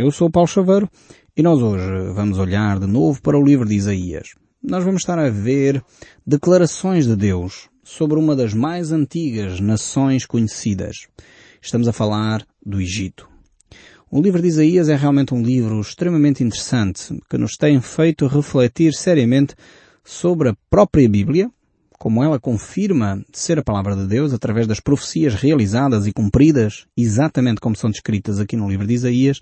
Eu sou Paulo Chaveiro e nós hoje vamos olhar de novo para o livro de Isaías. Nós vamos estar a ver declarações de Deus sobre uma das mais antigas nações conhecidas. Estamos a falar do Egito. O livro de Isaías é realmente um livro extremamente interessante que nos tem feito refletir seriamente sobre a própria Bíblia, como ela confirma ser a palavra de Deus através das profecias realizadas e cumpridas, exatamente como são descritas aqui no livro de Isaías,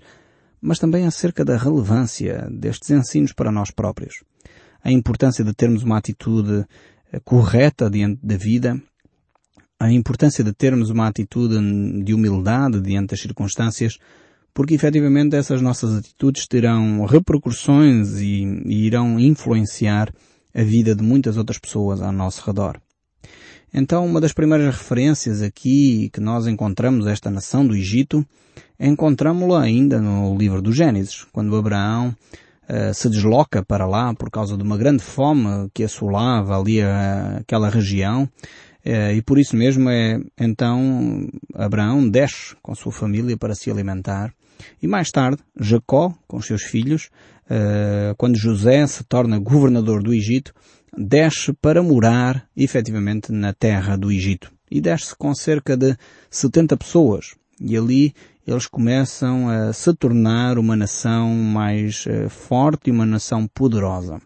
mas também acerca da relevância destes ensinos para nós próprios. A importância de termos uma atitude eh, correta diante da vida, a importância de termos uma atitude de humildade diante das circunstâncias, porque efetivamente essas nossas atitudes terão repercussões e, e irão influenciar a vida de muitas outras pessoas ao nosso redor. Então, uma das primeiras referências aqui que nós encontramos esta nação do Egito, encontramos-la ainda no livro do Gênesis, quando Abraão uh, se desloca para lá por causa de uma grande fome que assolava ali a, aquela região, uh, e por isso mesmo é, então, Abraão desce com sua família para se alimentar, e mais tarde, Jacó, com seus filhos, uh, quando José se torna governador do Egito, desce para morar efetivamente na terra do Egito. E desce com cerca de 70 pessoas. E ali eles começam a se tornar uma nação mais uh, forte e uma nação poderosa.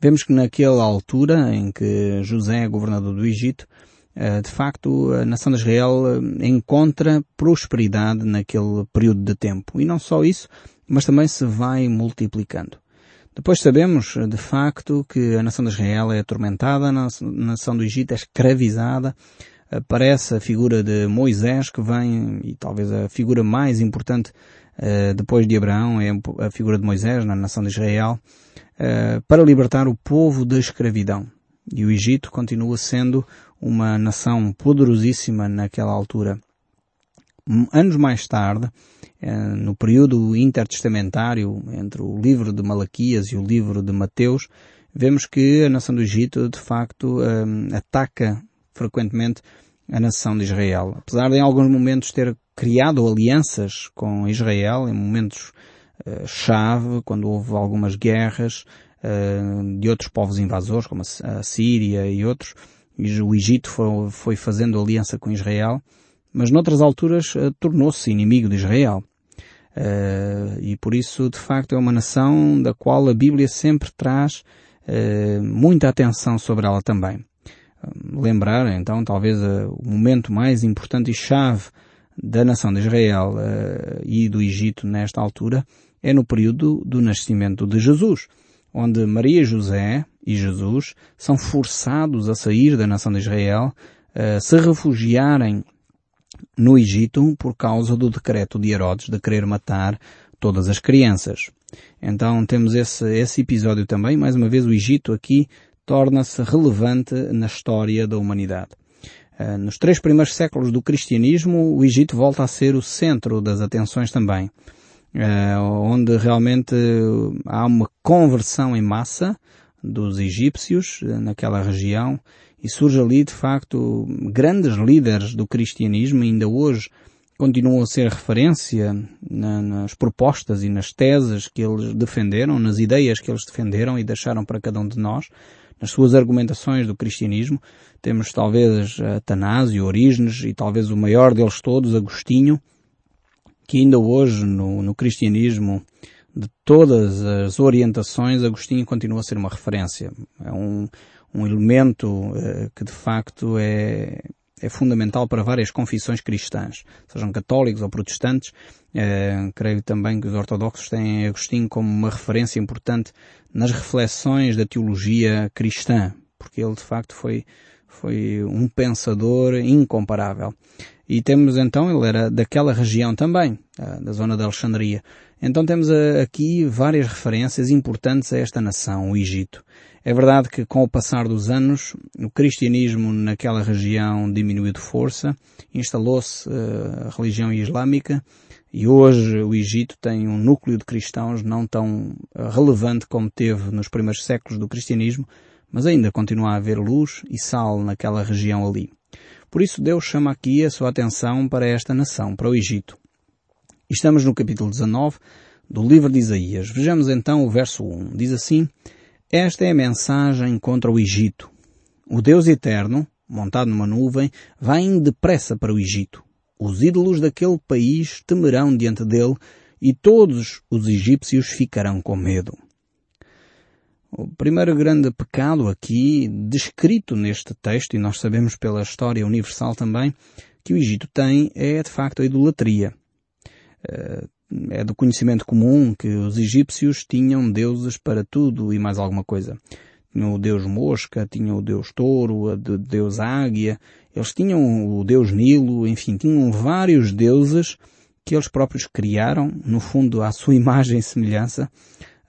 Vemos que naquela altura em que José é governador do Egito, eh, de facto, a nação de Israel eh, encontra prosperidade naquele período de tempo. E não só isso, mas também se vai multiplicando. Depois sabemos, de facto, que a nação de Israel é atormentada, a nação do Egito é escravizada. Aparece a figura de Moisés que vem, e talvez a figura mais importante uh, depois de Abraão é a figura de Moisés na nação de Israel, uh, para libertar o povo da escravidão. E o Egito continua sendo uma nação poderosíssima naquela altura. Anos mais tarde, eh, no período intertestamentário entre o livro de Malaquias e o livro de Mateus, vemos que a nação do Egito, de facto, eh, ataca frequentemente a nação de Israel. Apesar de em alguns momentos ter criado alianças com Israel, em momentos eh, chave, quando houve algumas guerras de outros povos invasores, como a Síria e outros, o Egito foi, fazendo aliança com Israel, mas noutras alturas uh, tornou-se inimigo de Israel. Uh, e por isso, de facto, é uma nação da qual a Bíblia sempre traz uh, muita atenção sobre ela também. lembrar, então, talvez o momento mais importante e chave da nação de Israel e do Egito nesta altura é no período do nascimento de Jesus onde Maria José e Jesus são forçados a sair da nação de Israel, se refugiarem no Egito por causa do decreto de Herodes de querer matar todas as crianças. Então temos esse, esse episódio também. Mais uma vez o Egito aqui torna-se relevante na história da humanidade. Eh, nos três primeiros séculos do cristianismo, o Egito volta a ser o centro das atenções também. Eh, onde realmente há uma conversão em massa dos egípcios eh, naquela região e surge ali de facto grandes líderes do cristianismo ainda hoje continuam a ser referência na, nas propostas e nas teses que eles defenderam, nas ideias que eles defenderam e deixaram para cada um de nós, nas suas argumentações do cristianismo. Temos talvez Atanásio, Orígenes e talvez o maior deles todos, Agostinho, que ainda hoje no, no cristianismo de todas as orientações, Agostinho continua a ser uma referência. É um, um elemento uh, que de facto é, é fundamental para várias confissões cristãs, sejam católicos ou protestantes. Uh, creio também que os ortodoxos têm Agostinho como uma referência importante nas reflexões da teologia cristã, porque ele de facto foi, foi um pensador incomparável. E temos então, ele era daquela região também, da zona de Alexandria. Então temos aqui várias referências importantes a esta nação, o Egito. É verdade que com o passar dos anos, o cristianismo naquela região diminuiu de força, instalou-se a religião islâmica e hoje o Egito tem um núcleo de cristãos não tão relevante como teve nos primeiros séculos do cristianismo, mas ainda continua a haver luz e sal naquela região ali. Por isso Deus chama aqui a sua atenção para esta nação, para o Egito. estamos no capítulo 19 do livro de Isaías. Vejamos então o verso 1. Diz assim, Esta é a mensagem contra o Egito. O Deus Eterno, montado numa nuvem, indo depressa para o Egito. Os ídolos daquele país temerão diante dele e todos os egípcios ficarão com medo. O primeiro grande pecado aqui descrito neste texto, e nós sabemos pela história universal também, que o Egito tem é de facto a idolatria. Eh, é do conhecimento comum que os egípcios tinham deuses para tudo e mais alguma coisa. Tinham o deus mosca, tinham o deus touro, o deus águia, eles tinham o deus Nilo, enfim, tinham vários deuses que eles próprios criaram, no fundo, à sua imagem e semelhança,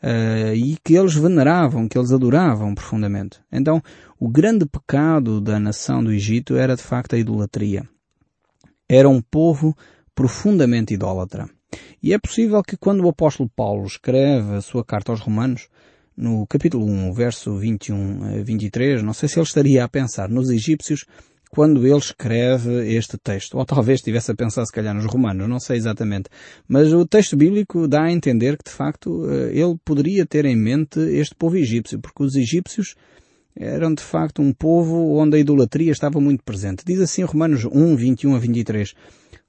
uh, e que eles veneravam, que eles adoravam profundamente. Então, o grande pecado da nação do Egito era de facto a idolatria. Era um povo profundamente idólatra. E é possível que quando o apóstolo Paulo escreve a sua carta aos Romanos, no capítulo 1, verso 21 a 23, não sei se ele estaria a pensar nos egípcios quando ele escreve este texto. Ou talvez estivesse a pensar se calhar nos romanos, não sei exatamente. Mas o texto bíblico dá a entender que de facto eh, ele poderia ter em mente este povo egípcio, porque os egípcios eram de facto um povo onde a idolatria estava muito presente. Diz assim Romanos 1, 21 a 23.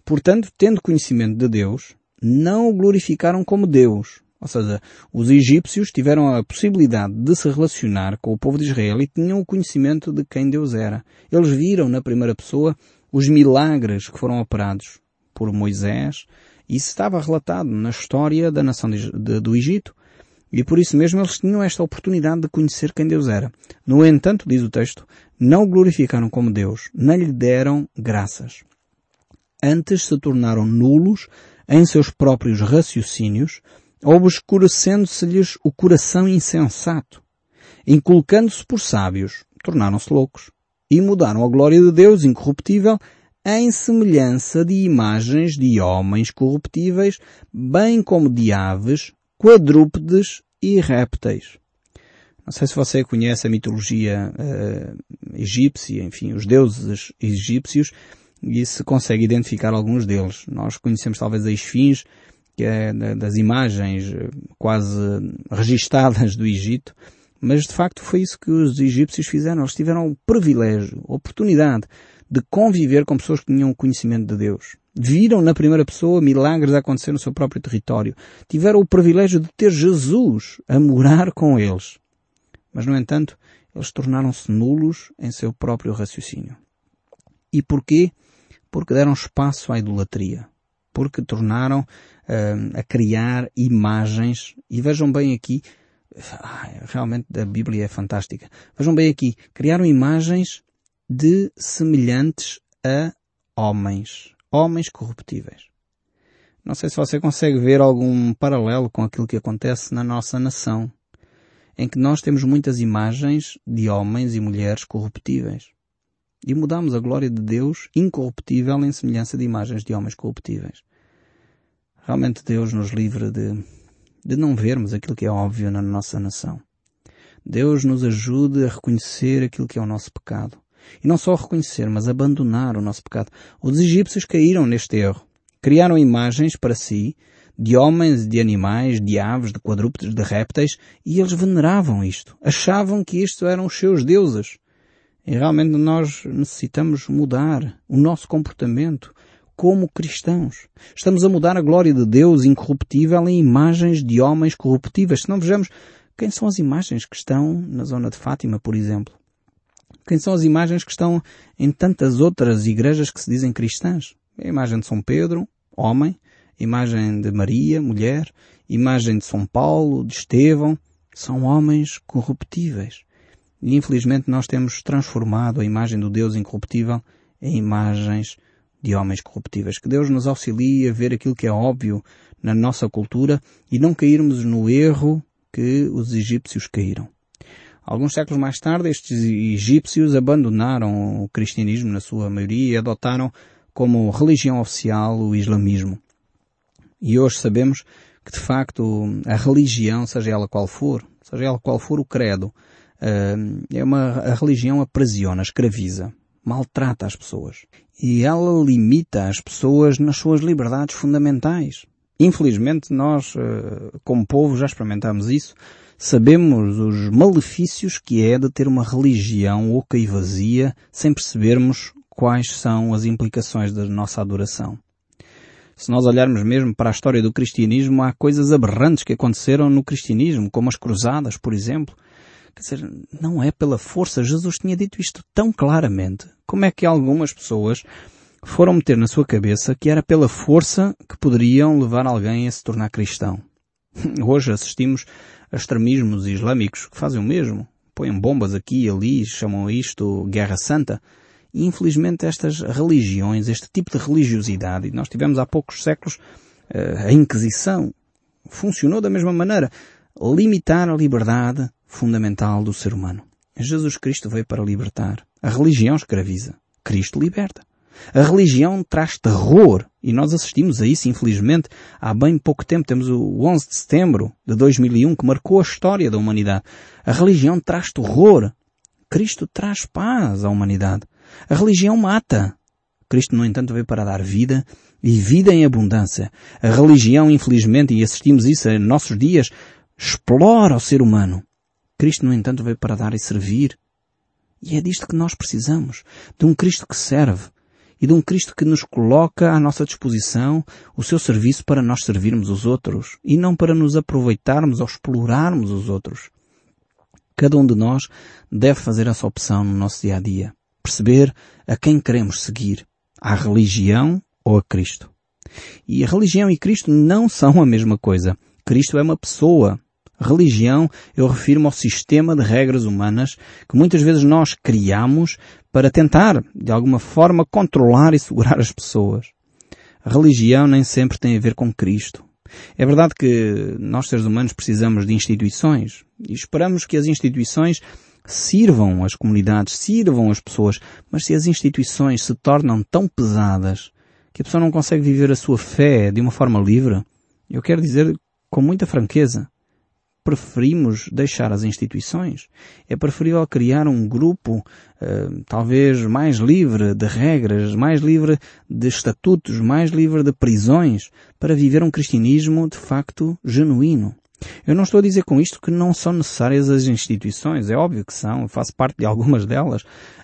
Portanto, tendo conhecimento de Deus, não o glorificaram como Deus, ou seja, os egípcios tiveram a possibilidade de se relacionar com o povo de Israel e tinham o conhecimento de quem Deus era. Eles viram na primeira pessoa os milagres que foram operados por Moisés e isso estava relatado na história da nação de, de, do Egito. E por isso mesmo eles tinham esta oportunidade de conhecer quem Deus era. No entanto, diz o texto, não o glorificaram como Deus, nem lhe deram graças. Antes se tornaram nulos em seus próprios raciocínios, obscurecendo-se-lhes o coração insensato. Inculcando-se por sábios, tornaram-se loucos e mudaram a glória de Deus incorruptível em semelhança de imagens de homens corruptíveis, bem como de aves, quadrúpedes e répteis. Não sei se você conhece a mitologia uh, egípcia, enfim, os deuses egípcios, e se consegue identificar alguns deles. Nós conhecemos talvez a esfinge, é das imagens eh, quase registadas do Egito, mas de facto foi isso que os egípcios fizeram. Eles tiveram o privilégio, a oportunidade de conviver com pessoas que tinham conhecimento de Deus. Viram na primeira pessoa milagres a acontecer no seu próprio território. Tiveram o privilégio de ter Jesus a morar com eles. Mas, no entanto, eles tornaram-se nulos em seu próprio raciocínio. E porquê? Porque deram espaço à idolatria. Porque tornaram a criar imagens. E vejam bem aqui, realmente a Bíblia é fantástica. Vejam bem aqui, criaram imagens de semelhantes a homens. Homens corruptíveis. Não sei se você consegue ver algum paralelo com aquilo que acontece na nossa nação, em que nós temos muitas imagens de homens e mulheres corruptíveis. E mudamos a glória de Deus incorruptível em semelhança de imagens de homens corruptíveis. Realmente Deus nos livre de, de não vermos aquilo que é óbvio na nossa nação. Deus nos ajude a reconhecer aquilo que é o nosso pecado. E não só reconhecer, mas abandonar o nosso pecado. Os egípcios caíram neste erro. Criaram imagens para si de homens, de animais, de aves, de quadrúpedes, de répteis, e eles veneravam isto. Achavam que isto eram os seus deuses. E realmente nós necessitamos mudar o nosso comportamento, como cristãos. Estamos a mudar a glória de Deus incorruptível em imagens de homens corruptíveis. Se não vejamos quem são as imagens que estão na zona de Fátima, por exemplo. Quem são as imagens que estão em tantas outras igrejas que se dizem cristãs? A imagem de São Pedro, homem, imagem de Maria, mulher, imagem de São Paulo, de Estevão, são homens corruptíveis. E infelizmente nós temos transformado a imagem do Deus incorruptível em imagens de homens corruptíveis. Que Deus nos auxilie a ver aquilo que é óbvio na nossa cultura e não cairmos no erro que os egípcios caíram. Alguns séculos mais tarde, estes egípcios abandonaram o cristianismo na sua maioria e adotaram como religião oficial o islamismo. E hoje sabemos que de facto a religião, seja ela qual for, seja ela qual for o credo, é uma a religião aprisiona, escraviza maltrata as pessoas. E ela limita as pessoas nas suas liberdades fundamentais. Infelizmente nós, como povo, já experimentámos isso. Sabemos os malefícios que é de ter uma religião oca e vazia sem percebermos quais são as implicações da nossa adoração. Se nós olharmos mesmo para a história do cristianismo, há coisas aberrantes que aconteceram no cristianismo, como as cruzadas, por exemplo. Quer dizer, não é pela força. Jesus tinha dito isto tão claramente. Como é que algumas pessoas foram meter na sua cabeça que era pela força que poderiam levar alguém a se tornar cristão? Hoje assistimos a extremismos islâmicos que fazem o mesmo. Põem bombas aqui e ali, chamam isto Guerra Santa. E infelizmente estas religiões, este tipo de religiosidade, e nós tivemos há poucos séculos eh, a Inquisição, funcionou da mesma maneira. Limitar a liberdade fundamental do ser humano. Jesus Cristo veio para libertar. A religião escraviza. Cristo liberta. A religião traz terror e nós assistimos a isso, infelizmente, há bem pouco tempo. Temos o 11 de setembro de 2001 que marcou a história da humanidade. A religião traz terror. Cristo traz paz à humanidade. A religião mata. Cristo, no entanto, veio para dar vida e vida em abundância. A religião, infelizmente, e assistimos isso em nossos dias, explora o ser humano. Cristo, no entanto, veio para dar e servir. E é disto que nós precisamos. De um Cristo que serve. E de um Cristo que nos coloca à nossa disposição o seu serviço para nós servirmos os outros. E não para nos aproveitarmos ou explorarmos os outros. Cada um de nós deve fazer essa opção no nosso dia a dia. Perceber a quem queremos seguir. À religião ou a Cristo. E a religião e Cristo não são a mesma coisa. Cristo é uma pessoa. Religião, eu refiro-me ao sistema de regras humanas que muitas vezes nós criamos para tentar, de alguma forma, controlar e segurar as pessoas. A religião nem sempre tem a ver com Cristo. É verdade que nós seres humanos precisamos de instituições e esperamos que as instituições sirvam as comunidades, sirvam as pessoas, mas se as instituições se tornam tão pesadas que a pessoa não consegue viver a sua fé de uma forma livre, eu quero dizer com muita franqueza, preferimos deixar as instituições. É preferível criar um grupo, uh, talvez mais livre de regras, mais livre de estatutos, mais livre de prisões, para viver um cristianismo de facto genuíno. Eu não estou a dizer com isto que não são necessárias as instituições, é óbvio que são, faço parte de algumas delas.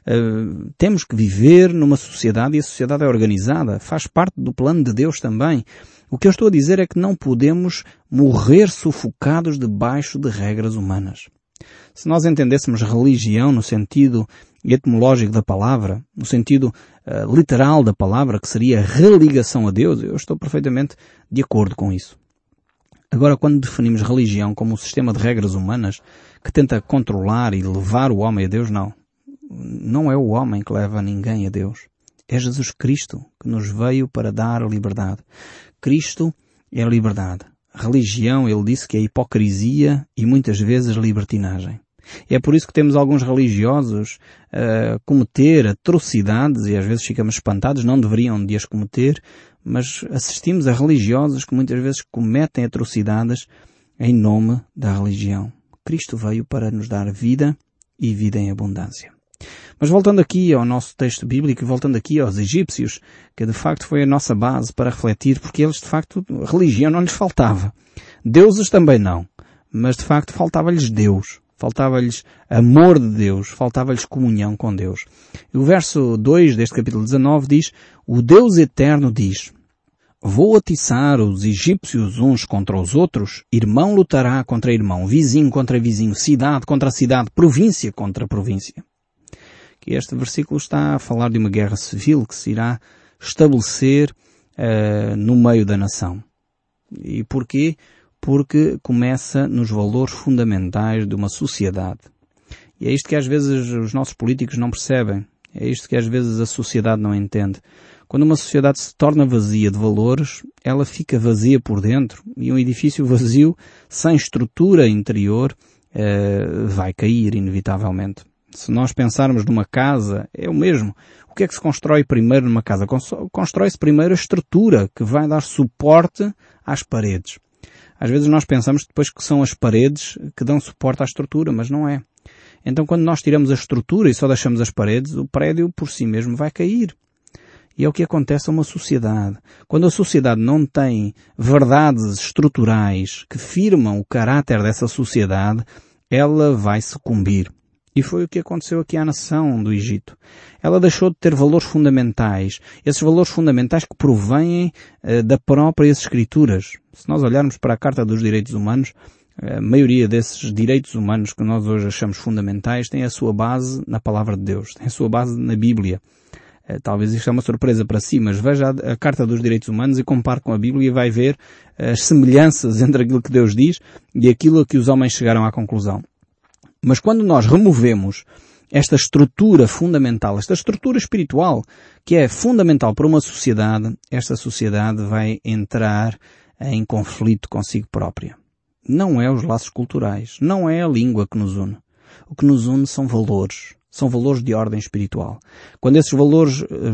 Uh, temos que viver numa sociedade e a sociedade é organizada, faz parte do plano de Deus também. O que eu estou a dizer é que não podemos morrer sufocados debaixo de regras humanas. Se nós entendêssemos religião no sentido etimológico da palavra, no sentido uh, literal da palavra, que seria religação a Deus, eu estou perfeitamente de acordo com isso. Agora, quando definimos religião como um sistema de regras humanas que tenta controlar e levar o homem a Deus, não. Não é o homem que leva ninguém a Deus. É Jesus Cristo que nos veio para dar a liberdade. Cristo é a liberdade. Religião, ele disse que é hipocrisia e muitas vezes libertinagem. É por isso que temos alguns religiosos a uh, cometer atrocidades e às vezes ficamos espantados, não deveriam de as cometer, mas assistimos a religiosos que muitas vezes cometem atrocidades em nome da religião. Cristo veio para nos dar vida e vida em abundância. Mas voltando aqui ao nosso texto bíblico e voltando aqui aos egípcios, que de facto foi a nossa base para refletir, porque eles de facto, religião não lhes faltava. Deuses também não. Mas de facto faltava-lhes Deus. Faltava-lhes amor de Deus, faltava-lhes comunhão com Deus. E o verso 2 deste capítulo 19 diz, o Deus eterno diz, Vou atiçar os egípcios uns contra os outros, irmão lutará contra irmão, vizinho contra vizinho, cidade contra cidade, província contra província que este versículo está a falar de uma guerra civil que se irá estabelecer uh, no meio da nação. E porquê? Porque começa nos valores fundamentais de uma sociedade. E é isto que às vezes os nossos políticos não percebem. É isto que às vezes a sociedade não entende. Quando uma sociedade se torna vazia de valores, ela fica vazia por dentro. E um edifício vazio, sem estrutura interior, uh, vai cair inevitavelmente. Se nós pensarmos numa casa, é o mesmo. O que é que se constrói primeiro numa casa? Constrói-se primeiro a estrutura que vai dar suporte às paredes. Às vezes nós pensamos depois que são as paredes que dão suporte à estrutura, mas não é. Então quando nós tiramos a estrutura e só deixamos as paredes, o prédio por si mesmo vai cair. E é o que acontece a uma sociedade. Quando a sociedade não tem verdades estruturais que firmam o caráter dessa sociedade, ela vai sucumbir. E foi o que aconteceu aqui à nação do Egito. Ela deixou de ter valores fundamentais, esses valores fundamentais que provêm uh, da próprias escrituras. Se nós olharmos para a Carta dos Direitos Humanos, a maioria desses direitos humanos que nós hoje achamos fundamentais tem a sua base na Palavra de Deus, tem a sua base na Bíblia. Uh, talvez isto é uma surpresa para si, mas veja a, a Carta dos Direitos Humanos e compare com a Bíblia e vai ver as semelhanças entre aquilo que Deus diz e aquilo que os homens chegaram à conclusão. Mas quando nós removemos esta estrutura fundamental, esta estrutura espiritual, que é fundamental para uma sociedade, esta sociedade vai entrar em conflito consigo própria. Não é os laços culturais, não é a língua que nos une. O que nos une são valores, são valores de ordem espiritual. Quando esses valores eh,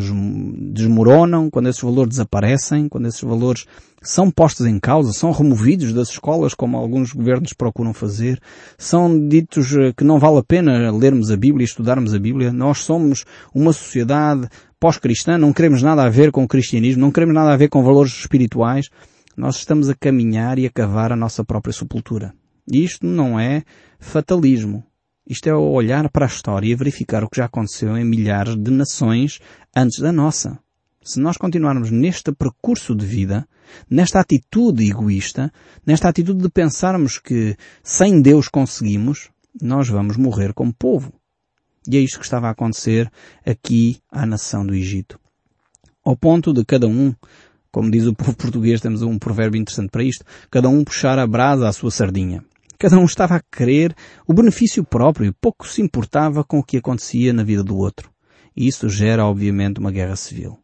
desmoronam, quando esses valores desaparecem, quando esses valores são postos em causa, são removidos das escolas, como alguns governos procuram fazer, são ditos eh, que não vale a pena lermos a Bíblia e estudarmos a Bíblia. Nós somos uma sociedade pós-cristã, não queremos nada a ver com o cristianismo, não queremos nada a ver com valores espirituais. Nós estamos a caminhar e a cavar a nossa própria sepultura. Isto não é fatalismo. Isto é olhar para a história e verificar o que já aconteceu em milhares de nações antes da nossa. Se nós continuarmos neste percurso de vida, nesta atitude egoísta, nesta atitude de pensarmos que sem Deus conseguimos, nós vamos morrer como povo. E é isto que estava a acontecer aqui à nação do Egito. Ao ponto de cada um, como diz o povo português, temos um provérbio interessante para isto, cada um puxar a brasa à sua sardinha. Cada um estava a querer o benefício próprio pouco se importava com o que acontecia na vida do outro. E isso gera, obviamente, uma guerra civil.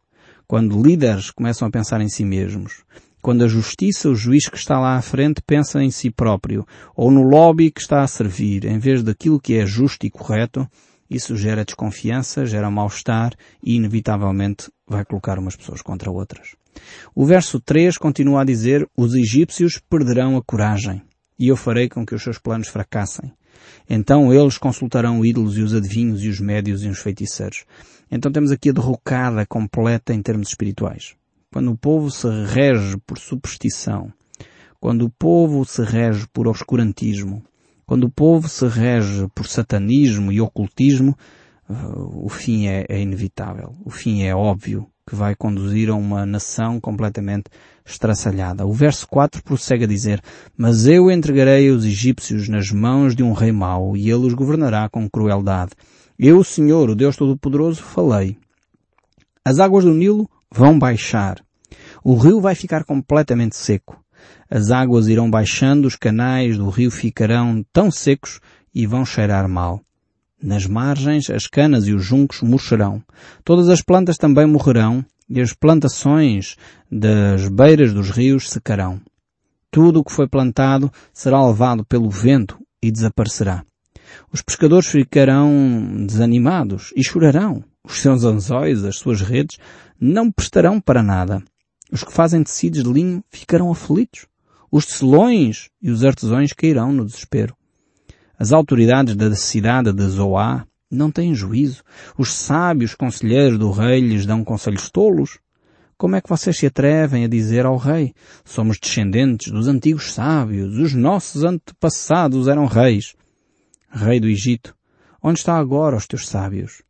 Quando líderes começam a pensar em si mesmos, quando a justiça, o juiz que está lá à frente, pensa em si próprio, ou no lobby que está a servir, em vez daquilo que é justo e correto, isso gera desconfiança, gera mal-estar e, inevitavelmente, vai colocar umas pessoas contra outras. O verso 3 continua a dizer, os egípcios perderão a coragem e eu farei com que os seus planos fracassem. Então eles consultarão ídolos e os adivinhos e os médios e os feiticeiros. Então temos aqui a derrocada completa em termos espirituais. Quando o povo se rege por superstição, quando o povo se rege por obscurantismo, quando o povo se rege por satanismo e ocultismo, uh, o fim é, é inevitável. O fim é óbvio que vai conduzir a uma nação completamente estraçalhada. O verso 4 prossegue a dizer, Mas eu entregarei os egípcios nas mãos de um rei mau, e ele os governará com crueldade. Eu, Senhor, o Deus Todo-Poderoso, falei. As águas do Nilo vão baixar. O rio vai ficar completamente seco. As águas irão baixando, os canais do rio ficarão tão secos e vão cheirar mal. Nas margens, as canas e os juncos murcharão. Todas as plantas também morrerão e as plantações das beiras dos rios secarão. Tudo o que foi plantado será levado pelo vento e desaparecerá. Os pescadores ficarão desanimados e chorarão. Os seus anzóis, as suas redes, não prestarão para nada. Os que fazem tecidos de linho ficarão aflitos. Os tecelões e os artesãos cairão no desespero. As autoridades da cidade de Zoá não têm juízo. Os sábios conselheiros do rei lhes dão conselhos tolos. Como é que vocês se atrevem a dizer ao rei, somos descendentes dos antigos sábios, os nossos antepassados eram reis? Rei do Egito, onde está agora os teus sábios?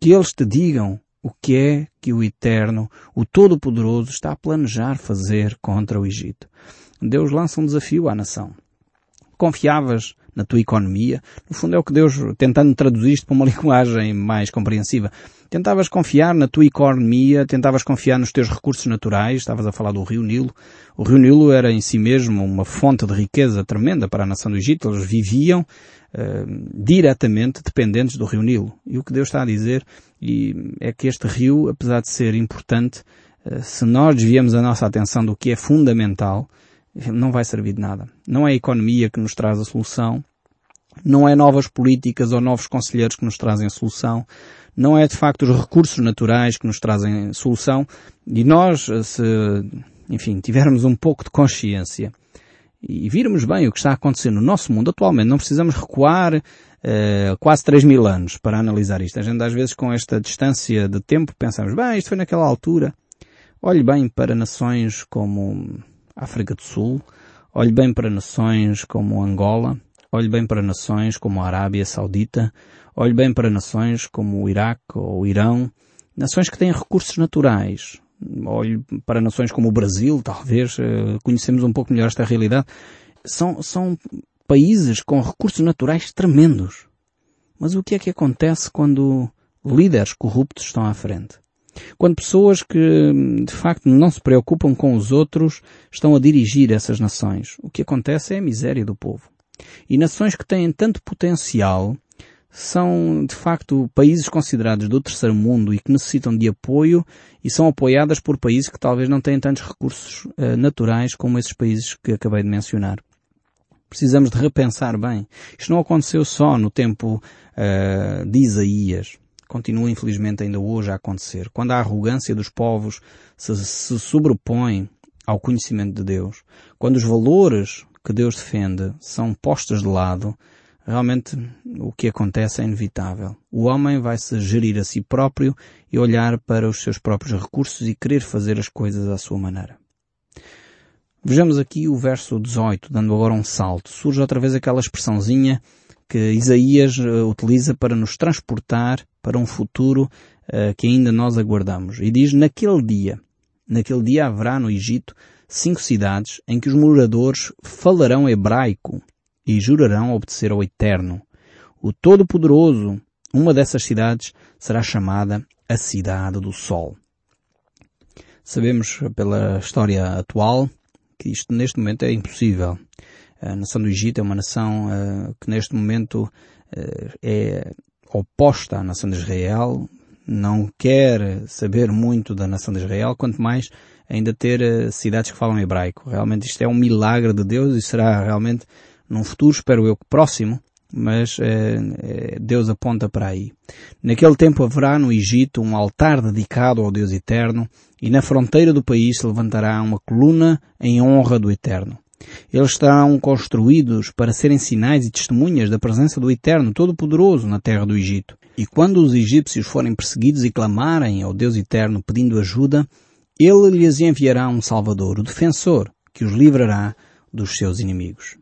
Que eles te digam o que é que o Eterno, o Todo-Poderoso, está a planejar fazer contra o Egito. Deus lança um desafio à nação. Confiavas na tua economia. No fundo é o que Deus, tentando traduzir isto para uma linguagem mais compreensiva, tentavas confiar na tua economia, tentavas confiar nos teus recursos naturais, estavas a falar do Rio Nilo. O Rio Nilo era em si mesmo uma fonte de riqueza tremenda para a nação do Egito. Eles viviam uh, diretamente dependentes do Rio Nilo. E o que Deus está a dizer é que este rio, apesar de ser importante, uh, se nós desviamos a nossa atenção do que é fundamental, não vai servir de nada. Não é a economia que nos traz a solução, não é novas políticas ou novos conselheiros que nos trazem a solução, não é de facto os recursos naturais que nos trazem a solução, e nós, se, enfim, tivermos um pouco de consciência e virmos bem o que está a acontecer no nosso mundo atualmente, não precisamos recuar uh, quase 3 mil anos para analisar isto. A gente às vezes com esta distância de tempo pensamos, bem, isto foi naquela altura. Olhe bem para nações como África do Sul, olhe bem para nações como Angola, olhe bem para nações como a Arábia Saudita, olhe bem para nações como o Iraque ou o Irão, nações que têm recursos naturais. Olhe para nações como o Brasil, talvez, uh, conhecemos um pouco melhor esta realidade. São, são países com recursos naturais tremendos. Mas o que é que acontece quando líderes corruptos estão à frente? Quando pessoas que, de facto, não se preocupam com os outros estão a dirigir essas nações, o que acontece é a miséria do povo. E nações que têm tanto potencial são, de facto, países considerados do terceiro mundo e que necessitam de apoio e são apoiadas por países que talvez não têm tantos recursos uh, naturais como esses países que acabei de mencionar. Precisamos de repensar bem. Isto não aconteceu só no tempo uh, de Isaías. Continua infelizmente ainda hoje a acontecer. Quando a arrogância dos povos se, se sobrepõe ao conhecimento de Deus, quando os valores que Deus defende são postos de lado, realmente o que acontece é inevitável. O homem vai se gerir a si próprio e olhar para os seus próprios recursos e querer fazer as coisas à sua maneira. Vejamos aqui o verso 18, dando agora um salto. Surge outra vez aquela expressãozinha que Isaías uh, utiliza para nos transportar para um futuro uh, que ainda nós aguardamos. E diz, naquele dia, naquele dia haverá no Egito cinco cidades em que os moradores falarão hebraico e jurarão obedecer ao Eterno. O Todo-Poderoso, uma dessas cidades será chamada a Cidade do Sol. Sabemos pela história atual que isto neste momento é impossível. A nação do Egito é uma nação uh, que neste momento uh, é oposta à nação de Israel, não quer saber muito da nação de Israel, quanto mais ainda ter uh, cidades que falam hebraico. Realmente isto é um milagre de Deus e será realmente num futuro, espero eu próximo, mas Deus aponta para aí. Naquele tempo haverá no Egito um altar dedicado ao Deus Eterno e na fronteira do país se levantará uma coluna em honra do Eterno. Eles estarão construídos para serem sinais e testemunhas da presença do Eterno Todo-Poderoso na terra do Egito. E quando os egípcios forem perseguidos e clamarem ao Deus Eterno pedindo ajuda, ele lhes enviará um Salvador, o defensor, que os livrará dos seus inimigos.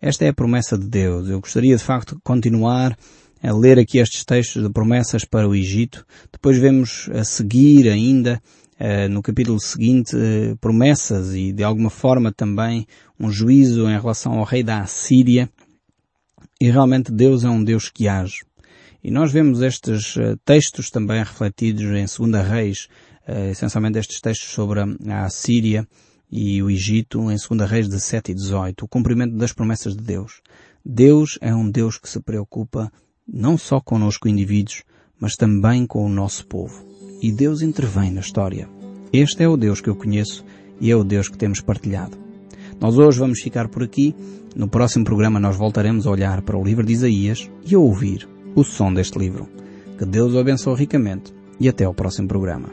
Esta é a promessa de Deus. Eu gostaria de facto de continuar a ler aqui estes textos de promessas para o Egito. Depois vemos a seguir ainda eh, no capítulo seguinte eh, promessas e de alguma forma também um juízo em relação ao rei da Assíria. E realmente Deus é um Deus que age. E nós vemos estes eh, textos também refletidos em 2 Reis, essencialmente estes textos sobre a Assíria e o Egito em 2 Reis 17 e 18, o cumprimento das promessas de Deus. Deus é um Deus que se preocupa não só conosco indivíduos, mas também com o nosso povo e Deus intervém na história. Este é o Deus que eu conheço e é o Deus que temos partilhado. Nós hoje vamos ficar por aqui. No próximo programa nós voltaremos a olhar para o livro de Isaías e a ouvir o som deste livro. Que Deus o abençoe ricamente e até ao próximo programa.